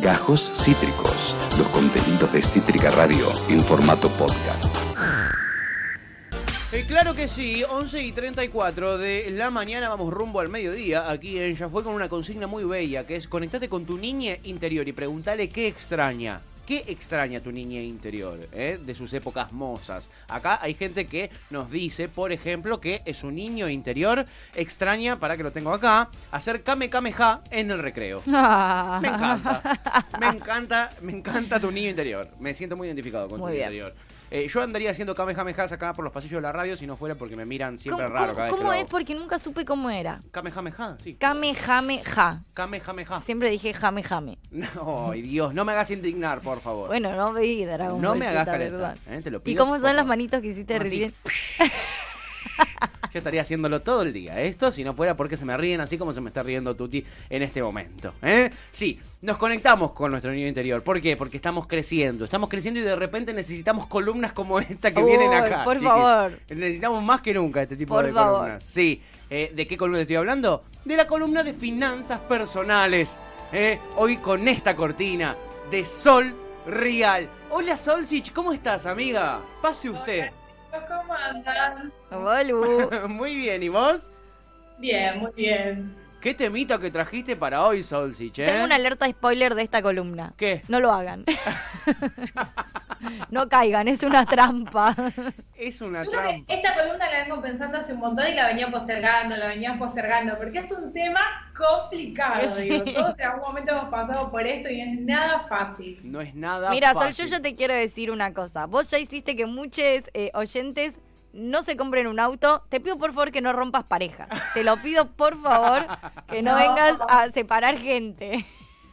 Gajos Cítricos, los contenidos de Cítrica Radio en formato podcast. Eh, claro que sí, 11 y 34 de la mañana vamos rumbo al mediodía. Aquí en Ya fue con una consigna muy bella que es conectate con tu niña interior y pregúntale qué extraña. ¿Qué extraña tu niña interior eh, de sus épocas mozas? Acá hay gente que nos dice, por ejemplo, que es un niño interior extraña, para que lo tengo acá, hacer kame kame ja en el recreo. Me encanta. Me encanta, me encanta tu niño interior. Me siento muy identificado con Muy tu niño interior. Eh, yo andaría haciendo kamehamehas acá por los pasillos de la radio si no fuera porque me miran siempre ¿Cómo, raro cómo- cada vez que cómo lo es? hago. Porque nunca supe cómo era. Kamehameha, sí. Kamehameha. Kamehameha. Siempre dije jame jame. No, ay, Dios, no me hagas indignar, por favor. Bueno, no veí Dragon no Ball me Z, hagas ¿verdad? eh, te lo ¿Y cómo por son las favor. manitos que hiciste Así. Yo estaría haciéndolo todo el día, esto, si no fuera porque se me ríen así como se me está riendo Tuti en este momento. ¿eh? Sí, nos conectamos con nuestro niño interior. ¿Por qué? Porque estamos creciendo. Estamos creciendo y de repente necesitamos columnas como esta que Uy, vienen acá. por chiquis. favor. Necesitamos más que nunca este tipo Por de favor. columnas. Sí. Eh, ¿De qué columna estoy hablando? De la columna de finanzas personales. ¿eh? Hoy con esta cortina de Sol Real. Hola Solcich, ¿cómo estás, amiga? Pase usted. ¿Cómo andan? Bolu. Muy bien, ¿y vos? Bien, muy bien. ¿Qué temita que trajiste para hoy, Solsich, eh? Tengo una alerta spoiler de esta columna. ¿Qué? No lo hagan. no caigan, es una trampa. Es una Yo creo trampa. que esta columna la vengo pensando hace un montón y la venía postergando, la venía postergando, porque es un tema complicado, Sí. digo. Todos en algún momento hemos pasado por esto y no es nada fácil. No es nada Mira, Sol, fácil. yo ya te quiero decir una cosa. Vos ya hiciste que muchos eh, oyentes no se compren un auto. Te pido por favor que no rompas parejas. Te lo pido por favor que no, No. vengas a separar gente.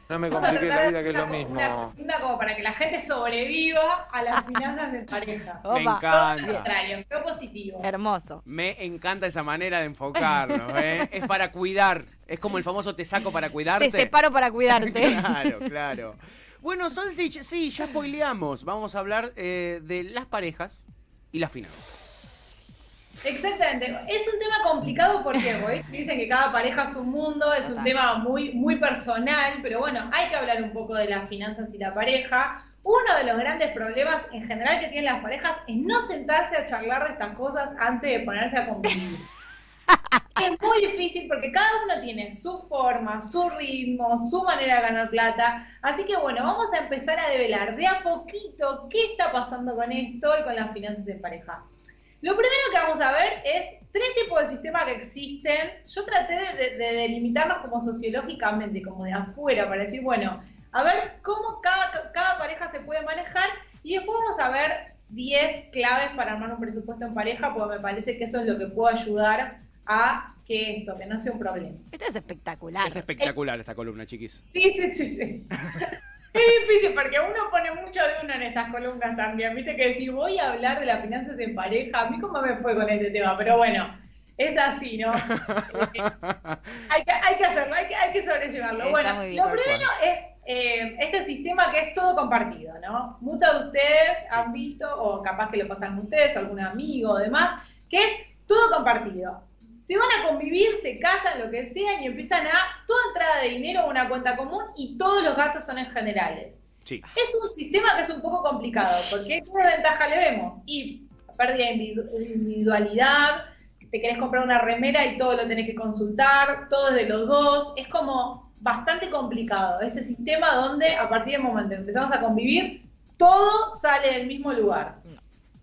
No me Vamos a complique tratar la vida que es lo una- Una mismo. columna como para que la gente sobreviva a las finanzas de pareja. Me Opa. Todo lo encanta. contrario, todo positivo. Hermoso. Me encanta esa manera de enfocarnos, ¿eh? Es para cuidar. Es como el famoso te saco para cuidarte. Te separo para cuidarte. claro, claro. Bueno, Solsich, sí, ya spoileamos. Vamos a hablar eh, de las parejas y las finanzas. Exactamente. Es un tema complicado porque hoy dicen que cada pareja es un mundo, es un tema muy, muy personal, pero bueno, hay que hablar un poco de las finanzas y la pareja. Uno de los grandes problemas en general que tienen las parejas es no sentarse a charlar de estas cosas antes de ponerse a convivir. Es muy difícil porque cada uno tiene su forma, su ritmo, su manera de ganar plata. Así que bueno, vamos a empezar a develar de a poquito qué está pasando con esto y con las finanzas en pareja. Lo primero que vamos a ver es tres tipos de sistemas que existen. Yo traté de, de- de delimitarlos como sociológicamente, como de afuera, para decir, bueno, a ver cómo cada, cada pareja se puede manejar y después vamos a ver 10 claves para armar un presupuesto en pareja, porque me parece que eso es lo que puede ayudar a que esto, que no sea un problema. Esto es espectacular. Es espectacular esta columna, chiquis. Sí, sí, sí, sí. Es difícil porque uno pone mucho de uno en estas columnas también. Viste que si voy a hablar de las finanzas en pareja, a mí cómo me fue con este tema, pero bueno, es así, ¿no? Hay, que, hay que hacerlo, hay que, hay que sobrellevarlo. Está bueno, bien. lo primero es eh, este sistema que es todo compartido, ¿no? Muchos de ustedes han visto, o capaz que lo pasan ustedes, algún amigo o demás, que es todo compartido. Se van a convivir, se casan, lo que sea, y empiezan a toda entrada de dinero a una cuenta común y todos los gastos son en generales. Sí. Es un sistema que es un poco complicado, porque ¿qué desventaja le vemos? Y pérdida de individu- de individualidad, te querés comprar una remera y todo lo tenés que consultar, todo es de los dos, es como bastante complicado este sistema donde a partir del momento que empezamos a convivir, todo sale del mismo lugar.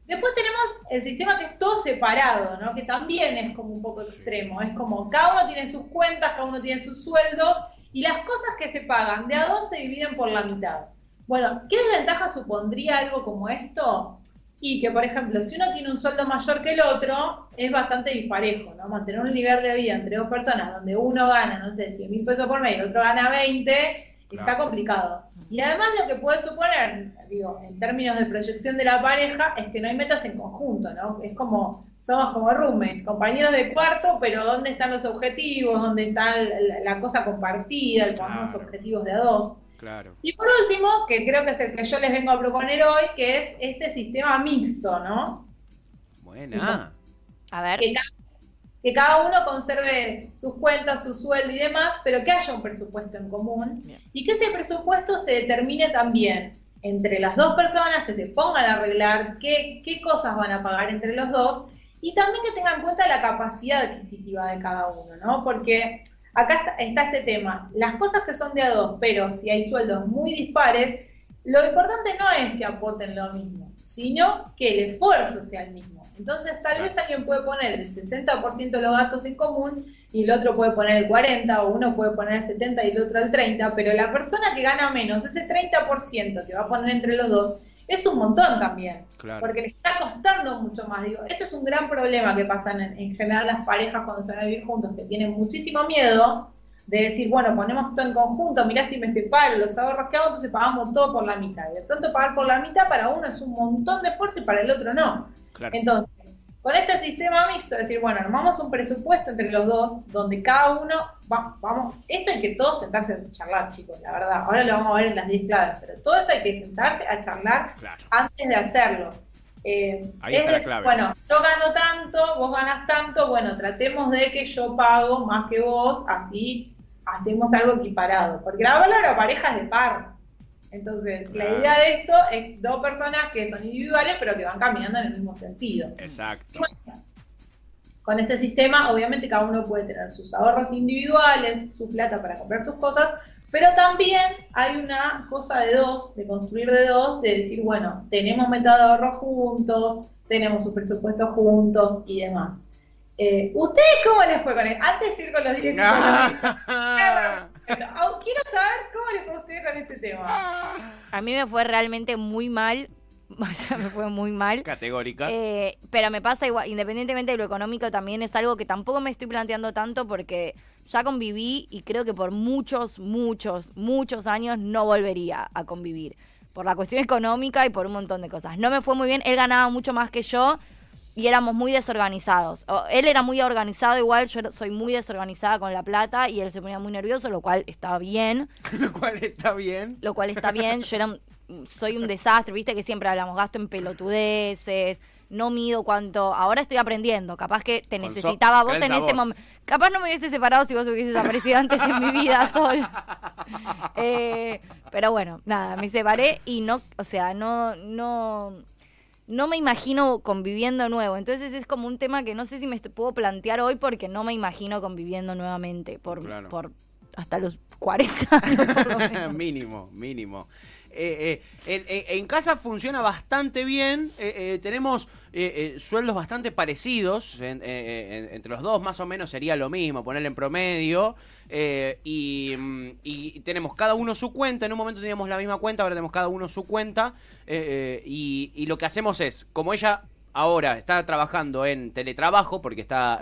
Después tenemos el sistema que es todo separado, ¿no? Que también es como un poco extremo. Es como cada uno tiene sus cuentas, cada uno tiene sus sueldos y las cosas que se pagan de a dos se dividen por la mitad. Bueno, ¿qué desventaja supondría algo como esto? Y que, por ejemplo, si uno tiene un sueldo mayor que el otro, es bastante disparejo, ¿no? Mantener un nivel de vida entre dos personas donde uno gana, no sé, 100 mil pesos por mes y el otro gana 20, está complicado. Y además lo que puede suponer, digo, en términos de proyección de la pareja, es que no hay metas en conjunto, ¿no? Es como, somos como roommates, compañeros de cuarto, pero ¿dónde están los objetivos? ¿Dónde está la, la cosa compartida, el Claro. objetivos de a dos? Claro. Y por último, que creo que es el que yo les vengo a proponer hoy, que es este sistema mixto, ¿no? Buena. A ver. Que, que cada uno conserve sus cuentas, su sueldo y demás, pero que haya un presupuesto en común y que ese presupuesto se determine también entre las dos personas, que se pongan a arreglar qué, qué cosas van a pagar entre los dos y también que tengan en cuenta la capacidad adquisitiva de cada uno, ¿no? Porque acá está, este tema, las cosas que son de a dos, pero si hay sueldos muy dispares, lo importante no es que aporten lo mismo, sino que el esfuerzo sea el mismo. Entonces, tal vez alguien puede poner el 60% de los gastos en común y el otro puede poner el 40% o uno puede poner el 70% y el otro el 30%, pero la persona que gana menos, ese 30% que va a poner entre los dos, es un montón también. Porque le está costando mucho más. Digo, este es un gran problema que pasan en, en general las parejas cuando se van a vivir juntos, que tienen muchísimo miedo de decir, bueno, ponemos todo en conjunto, mirá si me separo, los ahorros que hago, entonces pagamos todo por la mitad. Y de pronto pagar por la mitad para uno es un montón de esfuerzo y para el otro no. Entonces, con este sistema mixto, es decir, bueno, armamos un presupuesto entre los dos, donde cada uno, va, vamos, esto hay que todos sentarse a charlar, chicos, la verdad. Ahora lo vamos a ver en las 10 claves, pero todo esto hay que sentarse a charlar antes de hacerlo. Eh, Ahí está la clave. Bueno, yo gano tanto, vos ganas tanto, bueno, tratemos de que yo pago más que vos, así hacemos algo equiparado. Porque la palabra pareja es de par. Entonces, la idea de esto es dos personas que son individuales, pero que van caminando en el mismo sentido. Exacto. con este sistema, obviamente, cada uno puede tener sus ahorros individuales, su plata para comprar sus cosas, pero también hay una cosa de dos, de construir de dos, de decir, bueno, tenemos meta de ahorro juntos, tenemos su presupuesto juntos y demás. Eh, ¿Ustedes cómo les fue con él? Antes de ir con los directos. quiero saber cómo les fue a ustedes con este tema. A mí me fue realmente muy mal. O sea, me fue muy mal. Categórica. Eh, pero me pasa igual, independientemente de lo económico, también es algo que tampoco me estoy planteando tanto porque ya conviví y creo que por muchos, muchos, muchos años no volvería a convivir. Por la cuestión económica y por un montón de cosas. No me fue muy bien, él ganaba mucho más que yo y éramos muy desorganizados. él era muy organizado, igual yo soy muy desorganizada con la plata y él se ponía muy nervioso, lo cual está bien. lo cual está bien. Lo cual está bien. Yo era soy un desastre, viste que siempre hablamos, gasto en pelotudeces, no mido cuánto. Ahora estoy aprendiendo, capaz que te necesitaba vos en ese momento. Capaz no me hubiese separado si vos hubieses aparecido antes en mi vida, Sol. Eh, pero bueno, nada, me separé y no, o sea, no, no no me imagino conviviendo nuevo. Entonces es como un tema que no sé si me puedo plantear hoy porque no me imagino conviviendo nuevamente por, por hasta los 40 años. mínimo, mínimo. Eh, eh, en, casa funciona bastante bien. Eh, tenemos sueldos bastante parecidos entre los dos, más o menos sería lo mismo, ponerle en promedio. Mm, y, tenemos cada uno su cuenta. En un momento teníamos la misma cuenta, ahora tenemos cada uno su cuenta. Y, y, lo que hacemos es, como ella ahora está trabajando en teletrabajo, porque está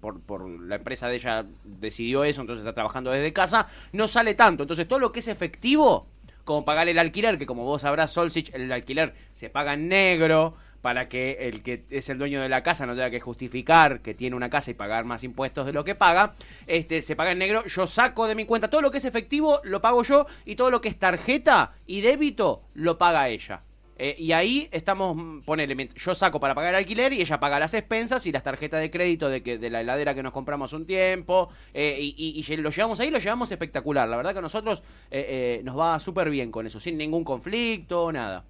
por, por la empresa de ella decidió eso, entonces está trabajando desde casa, no sale tanto. Entonces todo lo que es efectivo como pagar el alquiler, que como vos sabrás, Solsich, el alquiler se paga en negro para que el que es el dueño de la casa no tenga que justificar que tiene una casa y pagar más impuestos de lo que paga, este se paga en negro, yo saco de mi cuenta todo lo que es efectivo lo pago yo y todo lo que es tarjeta y débito lo paga ella. Eh, y ahí estamos, mm, ponele, yo saco para pagar el alquiler y ella paga las expensas y las tarjetas de crédito de que de la heladera que nos compramos un tiempo. Eh, y, lo llevamos ahí, lo llevamos espectacular. La verdad que a nosotros eh, nos va súper bien con eso, sin ningún conflicto, nada.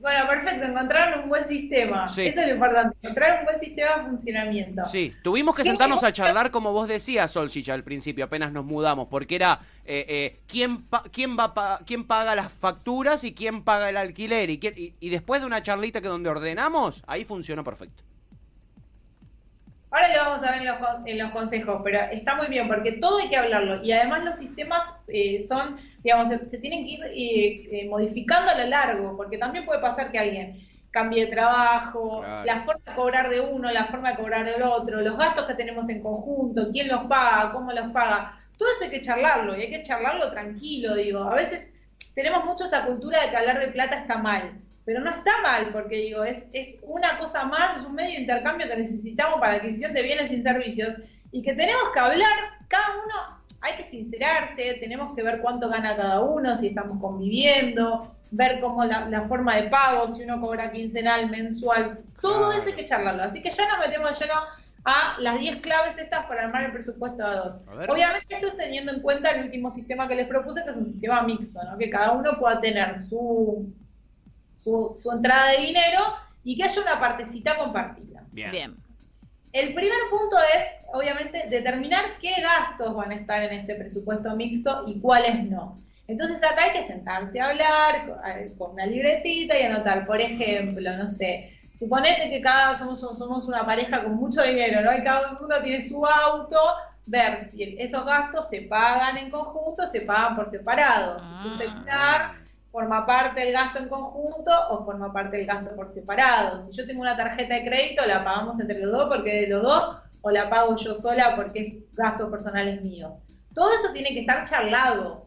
Bueno, perfecto, encontraron un buen sistema. Eso es lo importante, encontrar un buen sistema de funcionamiento. Sí, tuvimos que sentarnos a charlar, como vos decías, Solchich, al principio, apenas nos mudamos, porque era eh, eh, ¿quién, quién, va quién paga las facturas y quién paga el alquiler. Y, y después de una charlita que donde ordenamos, ahí funcionó perfecto. Ahora le vamos a ver en los, consejos, pero está muy bien porque todo hay que hablarlo. Y además los sistemas eh, son, digamos, se, tienen que ir eh, eh, modificando a lo largo, porque también puede pasar que alguien cambie de trabajo, la forma de cobrar de uno, la forma de cobrar del otro, los gastos que tenemos en conjunto, quién los paga, cómo los paga, todo eso hay que charlarlo y hay que charlarlo tranquilo, digo, a veces tenemos mucho esta cultura de que hablar de plata está mal pero no está mal, porque digo, es, es una cosa más, es un medio de intercambio que necesitamos para la adquisición de bienes y servicios y que tenemos que hablar, cada uno, hay que sincerarse, tenemos que ver cuánto gana cada uno, si estamos conviviendo, ver cómo la, forma de pago, si uno cobra quincenal, mensual, todo eso hay que charlarlo. Así que ya nos metemos lleno a las 10 claves estas para armar el presupuesto a dos. Obviamente esto es teniendo en cuenta el último sistema que les propuse, que es un sistema mixto, ¿no? que cada uno pueda tener su, su, su entrada de dinero y que haya una partecita compartida. Bien. El primer punto es, obviamente, determinar qué gastos van a estar en este presupuesto mixto y cuáles no. Entonces acá hay que sentarse a hablar con una libretita y anotar, por ejemplo, no sé, suponete que cada somos, somos una pareja con mucho dinero, ¿no? Y cada uno tiene su auto, ver si esos gastos se pagan en conjunto, se pagan por separado. Si ah, forma parte del gasto en conjunto o forma parte del gasto por separado. Si yo tengo una tarjeta de crédito, la pagamos entre los dos porque de los dos, o la pago yo sola porque es gasto personal mío. Todo eso tiene que estar charlado.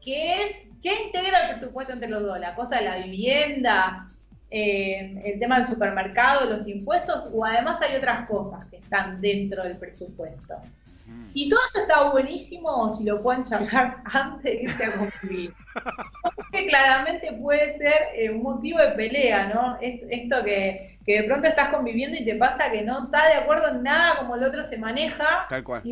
¿Qué es? ¿Qué integra el presupuesto entre los dos? La cosa de la vivienda, eh, el tema del supermercado, los impuestos, o además hay otras cosas que están dentro del presupuesto. Y todo esto está buenísimo si lo pueden charlar antes de irse a convivir. Porque claramente puede ser eh, un motivo de pelea, ¿no? esto que, de pronto estás conviviendo y te pasa que no está de acuerdo en nada como el otro se maneja. Tal cual.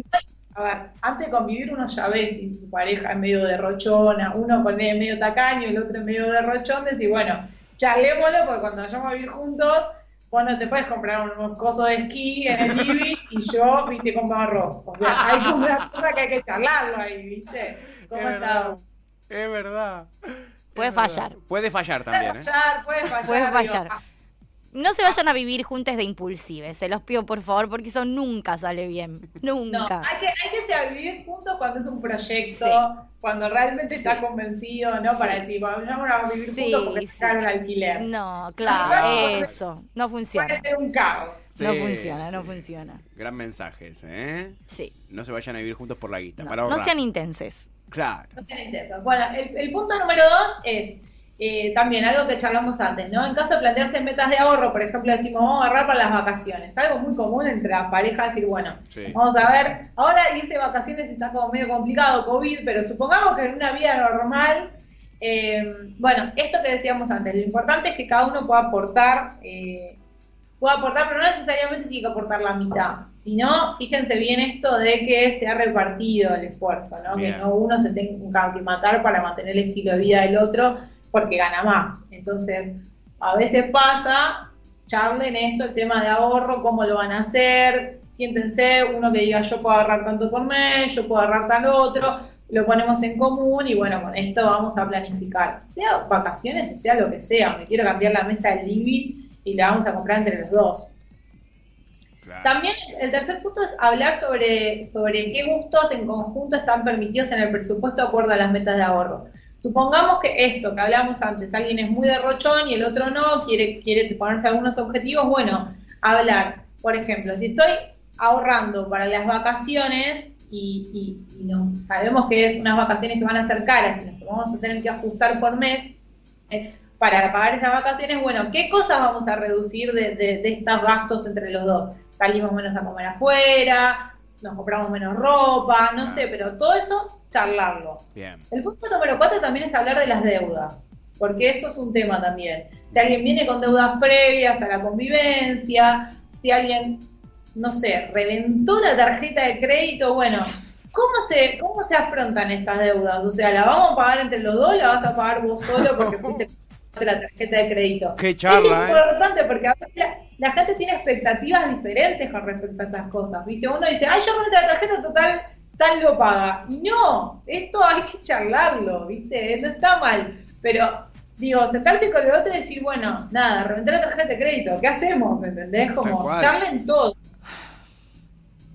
a ver, antes de convivir uno ya ve si su pareja es medio derrochona, uno con medio tacaño y el otro medio derrochón, decir, bueno, charlémoslo porque cuando vayamos a vivir juntos bueno, te puedes comprar unos cosos de esquí en el living y yo, viste, compro arroz. O sea, hay como una cosa que hay que charlarlo ahí, viste. ¿Cómo es verdad. Es verdad. Puede fallar. Puede fallar también. Puede fallar, ¿eh? puede fallar. Puede fallar. No se vayan a vivir juntos de impulsives, se los pido por favor, porque eso nunca sale bien. Nunca. No, hay que, hay que ser, vivir juntos cuando es un proyecto, cuando realmente está convencido, ¿no? Para decir, bueno, vamos a vivir juntos porque es caro el alquiler. No, claro, eso. No funciona. Puede ser un caos. no funciona, no funciona. Gran mensaje ese, ¿eh? Sí. No se vayan a vivir juntos por la guita. No, para no sean intensos. Claro. No sean intensos. Bueno, el, el punto número dos es eh, también algo que charlamos antes, ¿no? En caso de plantearse metas de ahorro, por ejemplo, decimos, vamos a agarrar para las vacaciones. Algo muy común entre las parejas, decir, bueno, vamos a ver, ahora irse de vacaciones está como medio complicado, COVID, pero supongamos que en una vida normal, eh, bueno, esto que decíamos antes, lo importante es que cada uno pueda aportar, eh, pueda aportar, pero no necesariamente tiene que aportar la mitad. sino fíjense bien esto de que se ha repartido el esfuerzo, ¿no? Que no uno se tenga que matar para mantener el estilo de vida del otro, porque gana más. Entonces, a veces pasa, charlen esto, el tema de ahorro, cómo lo van a hacer, siéntense, uno que diga yo puedo ahorrar tanto por mes, yo puedo ahorrar tal otro, lo ponemos en común y bueno, con esto vamos a planificar, sea vacaciones o sea lo que sea, me quiero cambiar la mesa del living y la vamos a comprar entre los dos. También el tercer punto es hablar sobre, sobre qué gustos en conjunto están permitidos en el presupuesto de acuerdo a las metas de ahorro. Supongamos que esto que hablamos antes, alguien es muy derrochón y el otro no, quiere, quiere ponerse algunos objetivos, bueno, hablar. Por ejemplo, si estoy ahorrando para las vacaciones y, no, sabemos que es unas vacaciones que van a ser caras y nos vamos a tener que ajustar por mes eh, para pagar esas vacaciones, bueno, ¿qué cosas vamos a reducir de, de estos gastos entre los dos? Salimos menos a comer afuera, nos compramos menos ropa, no sé, pero todo eso charlarlo. El punto número cuatro también es hablar de las deudas, porque eso es un tema también. Si alguien viene con deudas previas a la convivencia, si alguien, no sé, reventó la tarjeta de crédito, bueno, ¿cómo se, cómo se afrontan estas deudas? O sea, ¿la vamos a pagar entre los dos o la vas a pagar vos solo porque fuiste la tarjeta de crédito? Qué charla, es ¿eh? importante porque a veces la, gente tiene expectativas diferentes con respecto a estas cosas, ¿viste? Uno dice, ay, yo con la tarjeta total tal lo paga. Y no, esto hay que charlarlo, ¿viste? No está mal. Pero, digo, sentarte con el otro y decir, bueno, nada, reventar la tarjeta de crédito, ¿qué hacemos? ¿Entendés? Como charlen todo.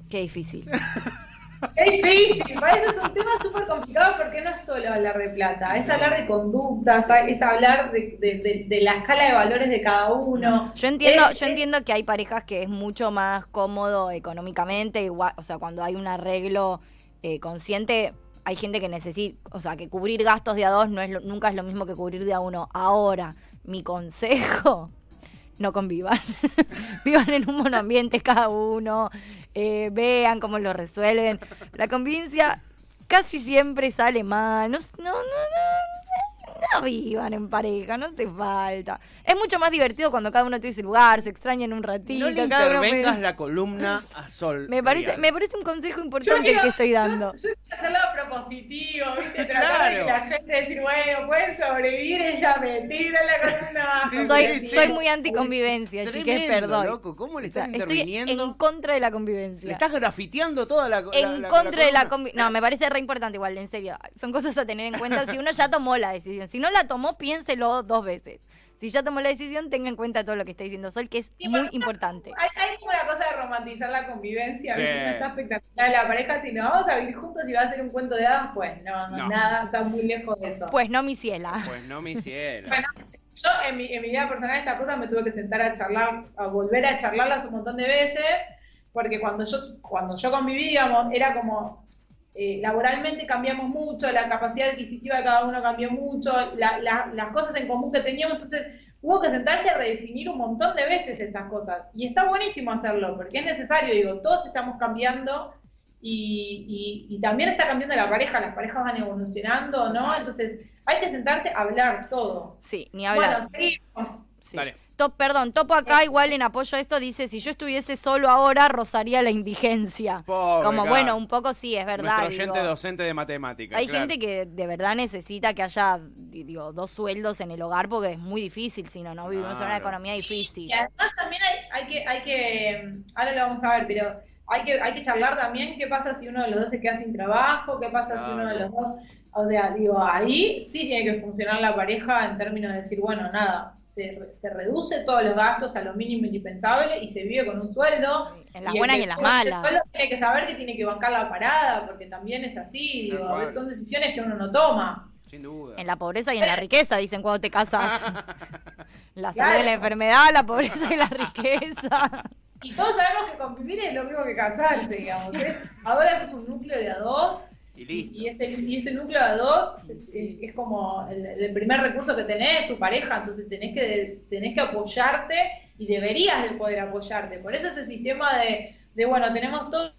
Qué difícil. Es difícil, para eso es un tema súper complicado porque no es solo hablar de plata, es hablar de conductas, es hablar de, de, la escala de valores de cada uno. Yo entiendo, yo entiendo que hay parejas que es mucho más cómodo económicamente, igual, o sea, cuando hay un arreglo eh, consciente, hay gente que necesita, o sea, que cubrir gastos de a dos no es nunca es lo mismo que cubrir de a uno. Ahora, mi consejo, no convivan. Vivan en un monoambiente cada uno, eh, vean cómo lo resuelven. La convivencia casi siempre sale mal. No, no, no, no vivan en pareja, no hace falta. Es mucho más divertido cuando cada uno tiene su lugar, se extrañan un ratito. No le cada uno intervengas puede- la columna a sol. me parece, me parece un consejo importante el que estoy dando. Yo, yo hacerlo propositivo, ¿viste? Tratar de que Claro. la gente decir, bueno, pueden sobrevivir, ella me tira la columna. Sí, soy, sí, soy sí. muy anticonvivencia, chiques, perdón. loco, ¿cómo le O sea, estás estoy interviniendo? en contra de la convivencia. Le estás grafiteando toda la en la- la- contra de la convivencia. No, me parece re importante igual, en serio. Son cosas a tener en cuenta si uno ya tomó la decisión. Si no la tomó, piénselo dos veces. Si ya tomó la decisión, tenga en cuenta todo lo que está diciendo Sol, que es Sí, muy importante. Hay, hay como una cosa de romantizar la convivencia. No está espectacular la pareja, si nos vamos a vivir juntos y va a ser un cuento de hadas, pues no, no, No. nada, está muy lejos de eso. Pues no, mi ciela. Pues no me hiciera. Bueno, yo en mi, en mi vida personal esta cosa me tuve que sentar a charlar, a volver a charlarlas un montón de veces, porque cuando yo, cuando yo conviví, digamos, era como, eh, laboralmente cambiamos mucho, la capacidad adquisitiva de cada uno cambió mucho, la- la- las cosas en común que teníamos, entonces hubo que sentarse a redefinir un montón de veces estas cosas. Y está buenísimo hacerlo, porque es necesario, digo, todos estamos cambiando y, y- y también está cambiando la pareja, las parejas van evolucionando, ¿no? Entonces hay que sentarse a hablar todo. Sí, ni hablar. Bueno, seguimos. Sí. Dale. Top, perdón, Topo acá igual en apoyo a esto dice, si yo estuviese solo ahora, rozaría la indigencia. Pobre, Como bueno, un poco sí, es verdad. Nuestro oyente digo. docente de matemáticas. Hay claro. gente que de verdad necesita que haya di- digo, dos sueldos en el hogar porque es muy difícil, si no, no vivimos en una economía difícil. Y además también hay, hay que, hay que, ahora lo vamos a ver, pero hay que, hay que charlar también qué pasa si uno de los dos se queda sin trabajo, qué pasa si uno de los dos, o sea, digo, ahí sí tiene que funcionar la pareja en términos de decir, bueno, nada, se, se reduce todos los gastos a lo mínimo indispensable y se vive con un sueldo. En las buenas y en las malas. sueldo Tiene que saber que tiene que bancar la parada, porque también es así, digo, son decisiones que uno no toma. Sin duda. En la pobreza y en la riqueza, dicen cuando te casas. La salud Claro. y la enfermedad, la pobreza y la riqueza. Y todos sabemos que convivir es lo mismo que casarse, digamos. ¿eh? Ahora eso es un núcleo de a dos Y listo. Y ese, y ese núcleo de a dos es, es- es como el, el primer recurso que tenés, tu pareja, entonces tenés que, tenés que apoyarte y deberías de poder apoyarte. Por eso ese sistema de, de bueno, tenemos todo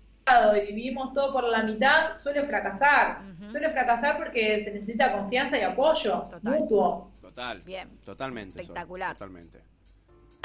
y dividimos todo por la mitad, suele fracasar. Suele fracasar porque se necesita confianza y apoyo Total. mutuo. Total. Bien. Totalmente. Espectacular. Totalmente.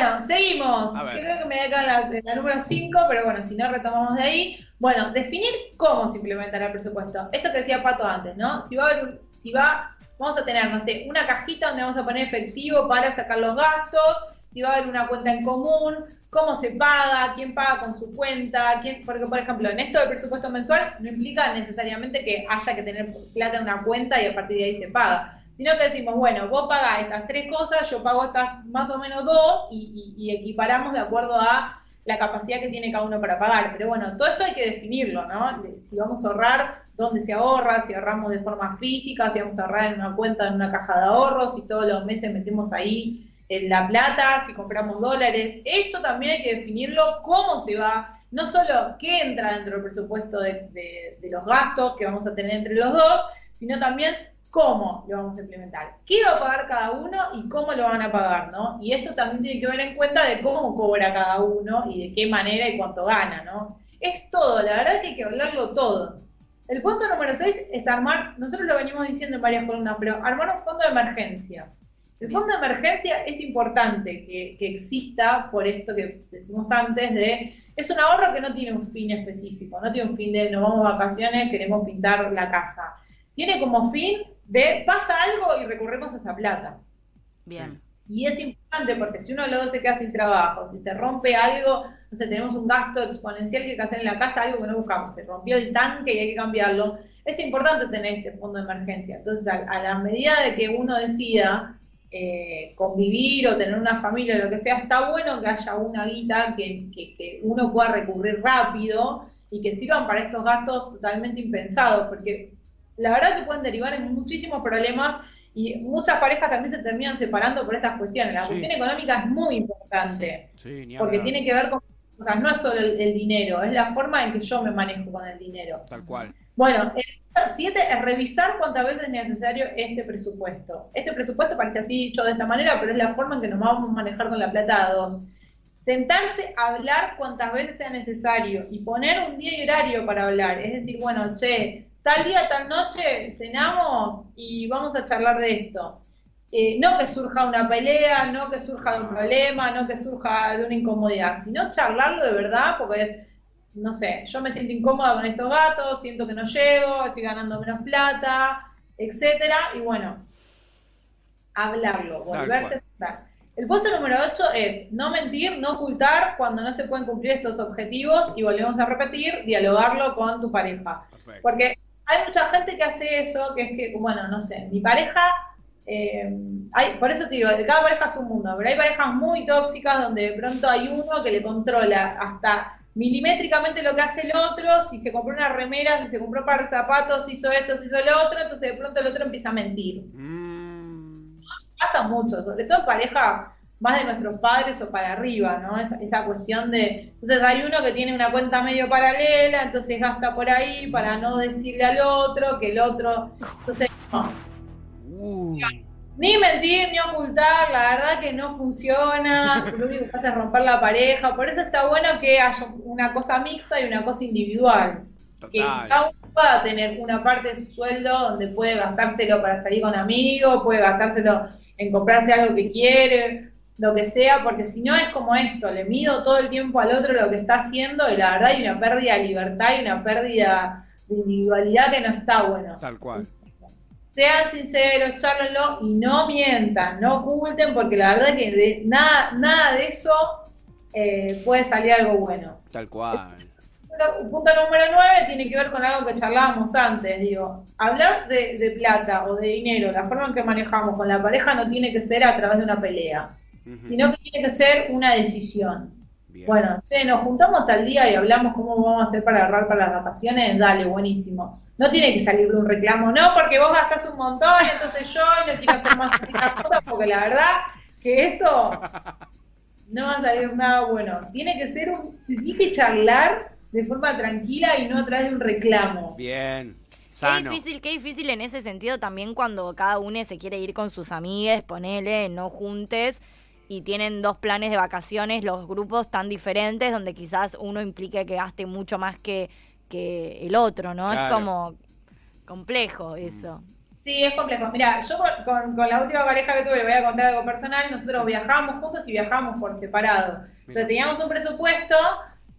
Bueno, seguimos. Creo que me voy acá la, número 5, pero bueno, si no retomamos de ahí. Bueno, definir cómo se implementará el presupuesto. Esto que decía Pato antes, ¿no? Si va a haber un- si va, vamos a tener, no sé, una cajita donde vamos a poner efectivo para sacar los gastos, si va a haber una cuenta en común, cómo se paga, quién paga con su cuenta, quién, porque por ejemplo, en esto del presupuesto mensual no implica necesariamente que haya que tener plata en una cuenta y a partir de ahí se paga sino que decimos, bueno, vos pagás estas tres cosas, yo pago estas más o menos dos y, y- equiparamos de acuerdo a la capacidad que tiene cada uno para pagar. Pero bueno, todo esto hay que definirlo, ¿no? Si vamos a ahorrar, dónde se ahorra, si ahorramos de forma física, si vamos a ahorrar en una cuenta, en una caja de ahorros, si todos los meses metemos ahí en la plata, si compramos dólares. Esto también hay que definirlo, cómo se va, no solo qué entra dentro del presupuesto de los gastos que vamos a tener entre los dos, sino también cómo lo vamos a implementar, qué va a pagar cada uno y cómo lo van a pagar, ¿no? Y esto también tiene que ver en cuenta de cómo cobra cada uno y de qué manera y cuánto gana, ¿no? Es todo, la verdad es que hay que hablarlo todo. El punto número 6 es armar, nosotros lo venimos diciendo en varias columnas, pero armar un fondo de emergencia. El fondo de emergencia es importante que, que exista por esto que decimos antes de, es un ahorro que no tiene un fin específico, no tiene un fin de nos vamos de vacaciones, queremos pintar la casa. Tiene como fin de pasa algo y recurremos a esa plata. Bien. Y es importante porque si uno dos se queda sin trabajo, si se rompe algo, no sé, tenemos un gasto exponencial que hay que hacer en la casa, algo que no buscamos, se rompió el tanque y hay que cambiarlo, es importante tener este fondo de emergencia. Entonces, a, a la medida de que uno decida eh, convivir o tener una familia o lo que sea, está bueno que haya una guita que, que, que uno pueda recurrir rápido y que sirvan para estos gastos totalmente impensados, porque la verdad que pueden derivar en muchísimos problemas y muchas parejas también se terminan separando por estas cuestiones. La Sí. cuestión económica es muy importante Sí, porque tiene que ver con o sea, no es solo el, el dinero, es la forma en que yo me manejo con el dinero. Tal cual. Bueno, el 7 es revisar cuántas veces es necesario este presupuesto. Este presupuesto parece así dicho de esta manera, pero es la forma en que nos vamos a manejar con la plata a dos. Sentarse a hablar cuantas veces sea necesario y poner un día y horario para hablar. Es decir, bueno, che, tal día, tal noche cenamos y vamos a charlar de esto. eh, no que surja una pelea, no que surja de un problema, no que surja de una incomodidad, sino charlarlo de verdad, porque es, no sé, yo me siento incómoda con estos gatos, siento que no llego, estoy ganando menos plata, etcétera, y bueno, hablarlo, volverse a sentar. El punto número 8 es no mentir, no ocultar cuando no se pueden cumplir estos objetivos y volvemos a repetir, dialogarlo con tu pareja. Porque hay mucha gente que hace eso, que es que, bueno, no sé, mi pareja, eh, hay, por eso te digo, de cada pareja es un mundo, pero hay parejas muy tóxicas donde de pronto hay uno que le controla hasta milimétricamente lo que hace el otro, si se compró una remera, si se compró un par de zapatos, si hizo esto, si hizo lo otro, entonces de pronto el otro empieza a mentir. Mm. Pasa mucho, sobre todo en pareja más de nuestros padres o para arriba, ¿no? Esa, esa, cuestión de... Entonces hay uno que tiene una cuenta medio paralela, entonces gasta por ahí para no decirle al otro que el otro... Entonces, no. Uh. Ni mentir, ni ocultar, la verdad que no funciona, lo único que hace es romper la pareja, por eso está bueno que haya una cosa mixta y una cosa individual. Que cada uno pueda tener una parte de su sueldo donde puede gastárselo para salir con amigos, puede gastárselo en comprarse algo que quiere, lo que sea, porque si no es como esto, le mido todo el tiempo al otro lo que está haciendo y la verdad hay una pérdida de libertad y una pérdida de individualidad que no está bueno. Tal cual. Sean sinceros, charlenlo y no mientan, no oculten, porque la verdad que de, nada, nada de eso eh, puede salir algo bueno. Tal cual. Punto número nueve tiene que ver con algo que charlábamos antes, digo, hablar de, de plata o de dinero, la forma en que manejamos con la pareja no tiene que ser a través de una pelea sino que tiene que ser una decisión. Bueno, che, nos juntamos tal día y hablamos cómo vamos a hacer para agarrar para las vacaciones, dale, buenísimo. No tiene que salir de un reclamo, no, porque vos gastás un montón, entonces yo necesito hacer más cosas, porque la verdad que eso no va a salir nada bueno. Tiene que ser un, tiene que charlar de forma tranquila y no a través de un reclamo. Bien. Qué difícil, qué difícil en ese sentido también cuando cada uno se quiere ir con sus amigues, ponele, no juntes y tienen dos planes de vacaciones, los grupos tan diferentes, donde quizás uno implique que gaste mucho más que, que el otro, ¿no? Es como complejo eso. Sí, es complejo. Mira, yo con, la última pareja que tuve, le voy a contar algo personal, nosotros viajamos juntos y viajamos por separado. Entonces teníamos un presupuesto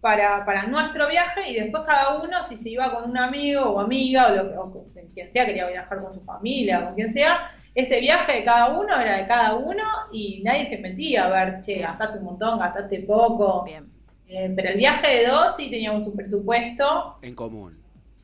para, para nuestro viaje y después cada uno, si se iba con un amigo o amiga o, lo, o quien sea, quería viajar con su familia o con quien sea, ese viaje de cada uno era de cada uno y nadie se mentía a ver, che, gastaste un montón, gastaste poco. Bien. Eh, pero el viaje de dos sí teníamos un presupuesto. En común.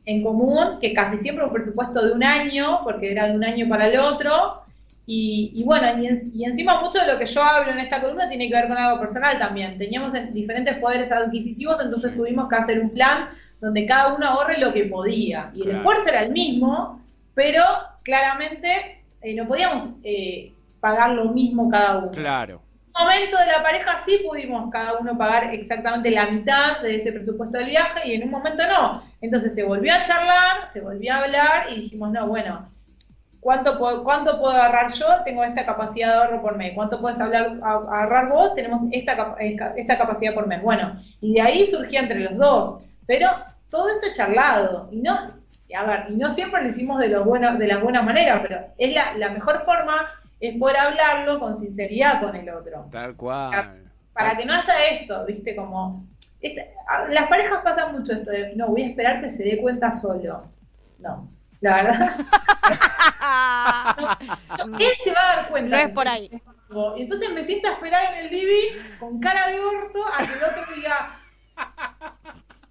En común, que casi siempre un presupuesto de un año, porque era de un año para el otro. Y, bueno, y, encima mucho de lo que yo hablo en esta columna tiene que ver con algo personal también. Teníamos diferentes poderes adquisitivos, entonces tuvimos que hacer un plan donde cada uno ahorre lo que podía. Y el esfuerzo era el mismo, pero claramente eh, no podíamos eh, pagar lo mismo cada uno. Claro. En un momento de la pareja sí pudimos cada uno pagar exactamente la mitad de ese presupuesto del viaje y en un momento no. Entonces se volvió a charlar, se volvió a hablar y dijimos, no, bueno, ¿cuánto puedo, cuánto puedo agarrar yo? Tengo esta capacidad de ahorro por mes. ¿Cuánto puedes hablar, agarrar vos? Tenemos esta, esta capacidad por mes. Bueno, y de ahí surgía entre los dos. Pero todo esto es charlado. Y no, a ver, y no siempre lo hicimos de, los buenos, de las buenas maneras, pero es la, la mejor forma es poder hablarlo con sinceridad con el otro. Tal cual. Para, que no haya esto, viste, como... Este, las parejas pasan mucho esto de, no, voy a esperar que se dé cuenta solo. No, la verdad. él se va a dar cuenta. No es por ahí. Y entonces me siento a esperar en el living con cara de orto a que el otro diga,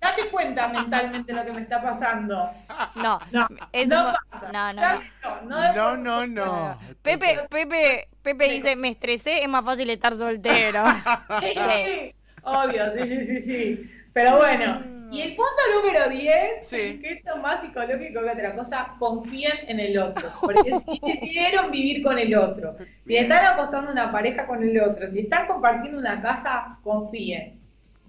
Date cuenta mentalmente lo que me está pasando. No, no, eso no pasa. No, no, no. No, no, Pepe, Pepe, Pepe dice, me estresé, es más fácil estar soltero. sí, obvio, sí, sí, sí, sí. Pero bueno, mm. y el punto número 10, que esto es más psicológico que otra cosa, confíen en el otro. Porque si decidieron vivir con el otro, si están apostando una pareja con el otro, si están compartiendo una casa, confíen.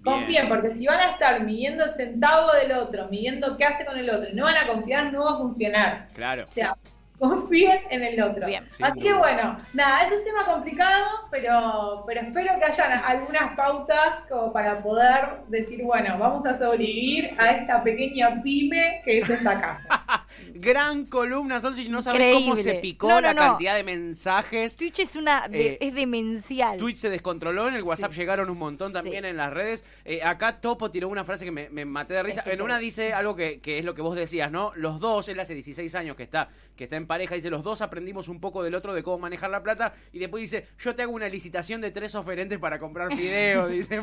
Confíen, porque si van a estar midiendo el centavo del otro, midiendo qué hace con el otro, y no van a confiar, no va a funcionar. Claro. O sea, confíen en el otro. Así que bueno, nada, es un tema complicado, pero, pero espero que hayan algunas pautas como para poder decir, bueno, vamos a sobrevivir a esta pequeña pyme que es esta casa. Gran columna, Solsi. No sabes cómo se picó la cantidad de mensajes. Twitch es una eh, es demencial. Twitch se descontroló, en el WhatsApp llegaron un montón también en las redes. Eh, acá Topo tiró una frase que me, maté de risa. en una dice algo que, que, es lo que vos decías, ¿no? Los dos, él hace 16 años que está, que está en pareja, dice, los dos aprendimos un poco del otro de cómo manejar la plata. Y después dice, yo te hago una licitación de tres oferentes para comprar videos, dice,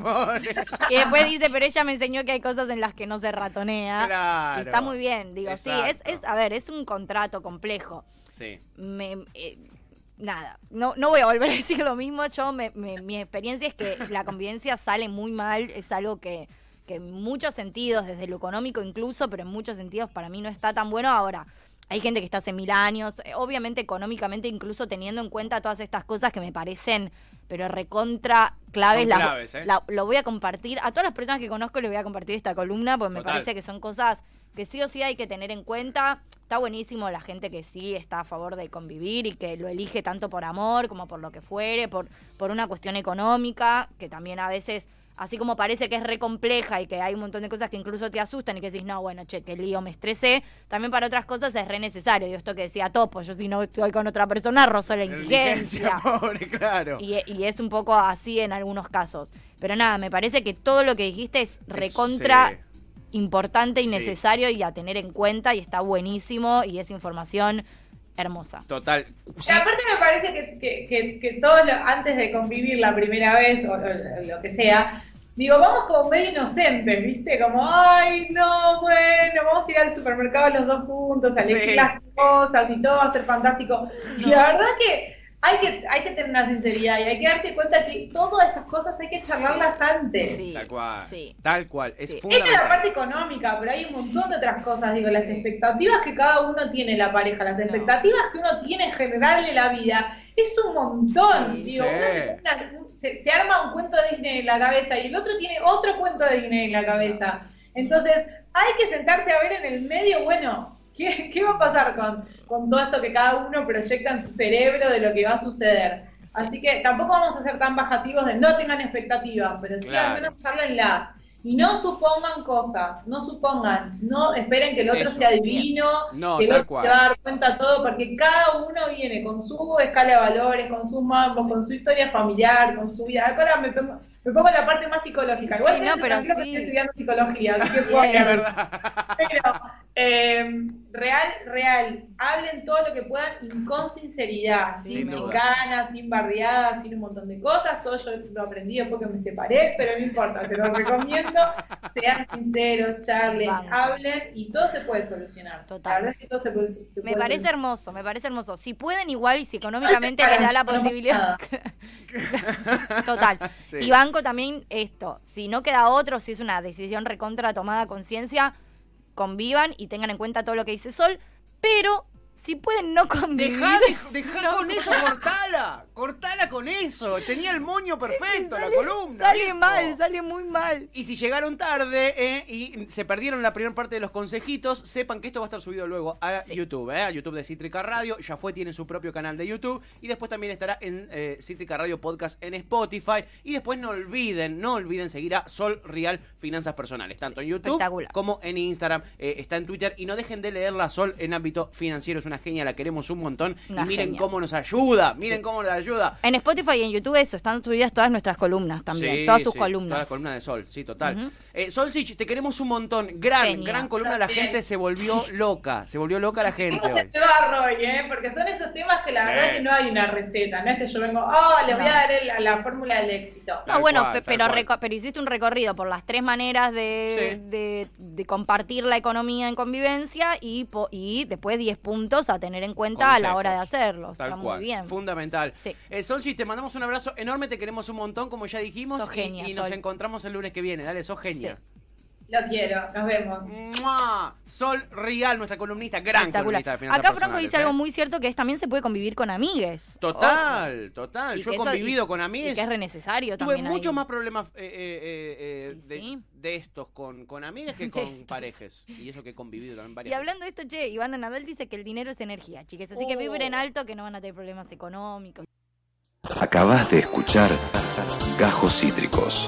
Y después dice, pero ella me enseñó que hay cosas en las que no se ratonea. Claro. está muy bien, digo, sí, es, es, a ver, es un contrato complejo. Sí. Me, eh, nada, no, no voy a volver a decir lo mismo. Yo, mi experiencia es que la convivencia sale muy mal, es algo que, que en muchos sentidos, desde lo económico incluso, pero en muchos sentidos para mí no está tan bueno. Ahora, hay gente que está hace mil años, eh, obviamente económicamente, incluso teniendo en cuenta todas estas cosas que me parecen, pero recontra claves. claves ¿eh? lo voy a compartir. A todas las personas que conozco les voy a compartir esta columna, porque me parece que son cosas que sí o sí hay que tener en cuenta. Está buenísimo la gente que sí está a favor de convivir y que lo elige tanto por amor como por lo que fuere, por, por una cuestión económica, que también a veces, así como parece que es re compleja y que hay un montón de cosas que incluso te asustan y que decís, no, bueno, che, qué lío, me estresé, también para otras cosas es re necesario. Y esto que decía Topo, yo si no estoy con otra persona, rozo la inteligencia. Pobre, claro. Y, es un poco así en algunos casos. Pero nada, me parece que todo lo que dijiste es recontra importante y necesario y a tener en cuenta y está buenísimo y es información hermosa. Total. Aparte me parece que, que, que, todo antes de convivir la primera vez o, lo que sea, digo, vamos como medio inocentes, ¿viste? Como, ay, no, bueno, vamos a ir al supermercado los dos juntos, a elegir las cosas y todo va a ser fantástico. Y la verdad que hay que, hay que tener una sinceridad y hay que darse cuenta que todas estas cosas hay que charlarlas antes. tal cual. Tal cual. Es Esta es la parte económica, pero hay un montón de otras cosas. Digo, las expectativas que cada uno tiene la pareja, las expectativas que uno tiene en general de la vida, es un montón. Digo, se, arma un cuento de Disney en la cabeza y el otro tiene otro cuento de Disney en la cabeza. Entonces, hay que sentarse a ver en el medio, bueno, ¿Qué, va a pasar con, con todo esto que cada uno proyecta en su cerebro de lo que va a suceder? Así que tampoco vamos a ser tan bajativos de no tengan expectativas, pero sí al menos charlenlas. Y no supongan cosas, no supongan, no esperen que el otro sea divino, que el otro se va a dar cuenta todo, porque cada uno viene con su escala de valores, con sus mambos, con su historia familiar, con su vida. Ahora me pongo, me pongo la parte más psicológica. Igual no, pero sí. estoy estudiando psicología, así que puedo. verdad. Pero eh, real, real, hablen todo lo que puedan y con sinceridad, sin chicanas, sin barriadas, sin un montón de cosas. Todo yo lo aprendí después que me separé, pero no importa, te lo recomiendo. Sean sinceros, charlen, hablen y todo se puede solucionar. Total. me parece hermoso, me parece hermoso. Si pueden igual y si económicamente les da la posibilidad. Total. Y banco también esto, si no queda otro, si es una decisión recontra tomada conciencia, convivan y tengan en cuenta todo lo que dice Sol, pero si pueden no convivir. Dejá, con eso, cortala. Cortala con eso. Tenía el moño perfecto, la columna. Sale mal, sale muy mal. Y si llegaron tarde eh, y se perdieron la primera parte de los consejitos, sepan que esto va a estar subido luego a YouTube, eh, a YouTube de Cítrica Radio. Ya fue, tiene su propio canal de YouTube. Y después también estará en eh, Cítrica Radio Podcast en Spotify. Y después no olviden, no olviden seguir a Sol Real Finanzas Personales, tanto en YouTube como en Instagram. está en Twitter. Y no dejen de leerla a Sol en ámbito financiero una genia, la queremos un montón. y miren cómo nos ayuda, miren cómo nos ayuda. En Spotify y en YouTube eso, están subidas todas nuestras columnas también, todas sus columnas. Todas las columnas de Sol, sí, total. Eh, Sol Sich, te queremos un montón. Gran, gran columna, la gente se volvió loca, se volvió loca la gente. Hoy. Se va, ¿eh? Porque son esos temas que la verdad que no hay una receta, no es que yo vengo, oh, le voy a dar la, fórmula del éxito. No, bueno, pero, pero hiciste un recorrido por las tres maneras de, de, compartir la economía en convivencia y, y después 10 puntos a tener en cuenta a la hora de hacerlo. Está muy bien. Fundamental. Sí. Eh, te mandamos un abrazo enorme, te queremos un montón, como ya dijimos. y, nos encontramos el lunes que viene. Dale, sos genia. Lo quiero, nos vemos. Sol Real, nuestra columnista, gran columnista de finanzas Acá Franco dice algo ¿eh? muy cierto que es también se puede convivir con amigues. Total, total. Yo he convivido con amigues. que es re necesario Tuve muchos más problemas eh, de, de, estos con, con amigues que con parejas. Y eso que he convivido también varias Y hablando de esto, che, Ivana Nadal dice que el dinero es energía, chiques. Así que oh. vibren alto que no van a tener problemas económicos. Acabas de escuchar Gajos Cítricos.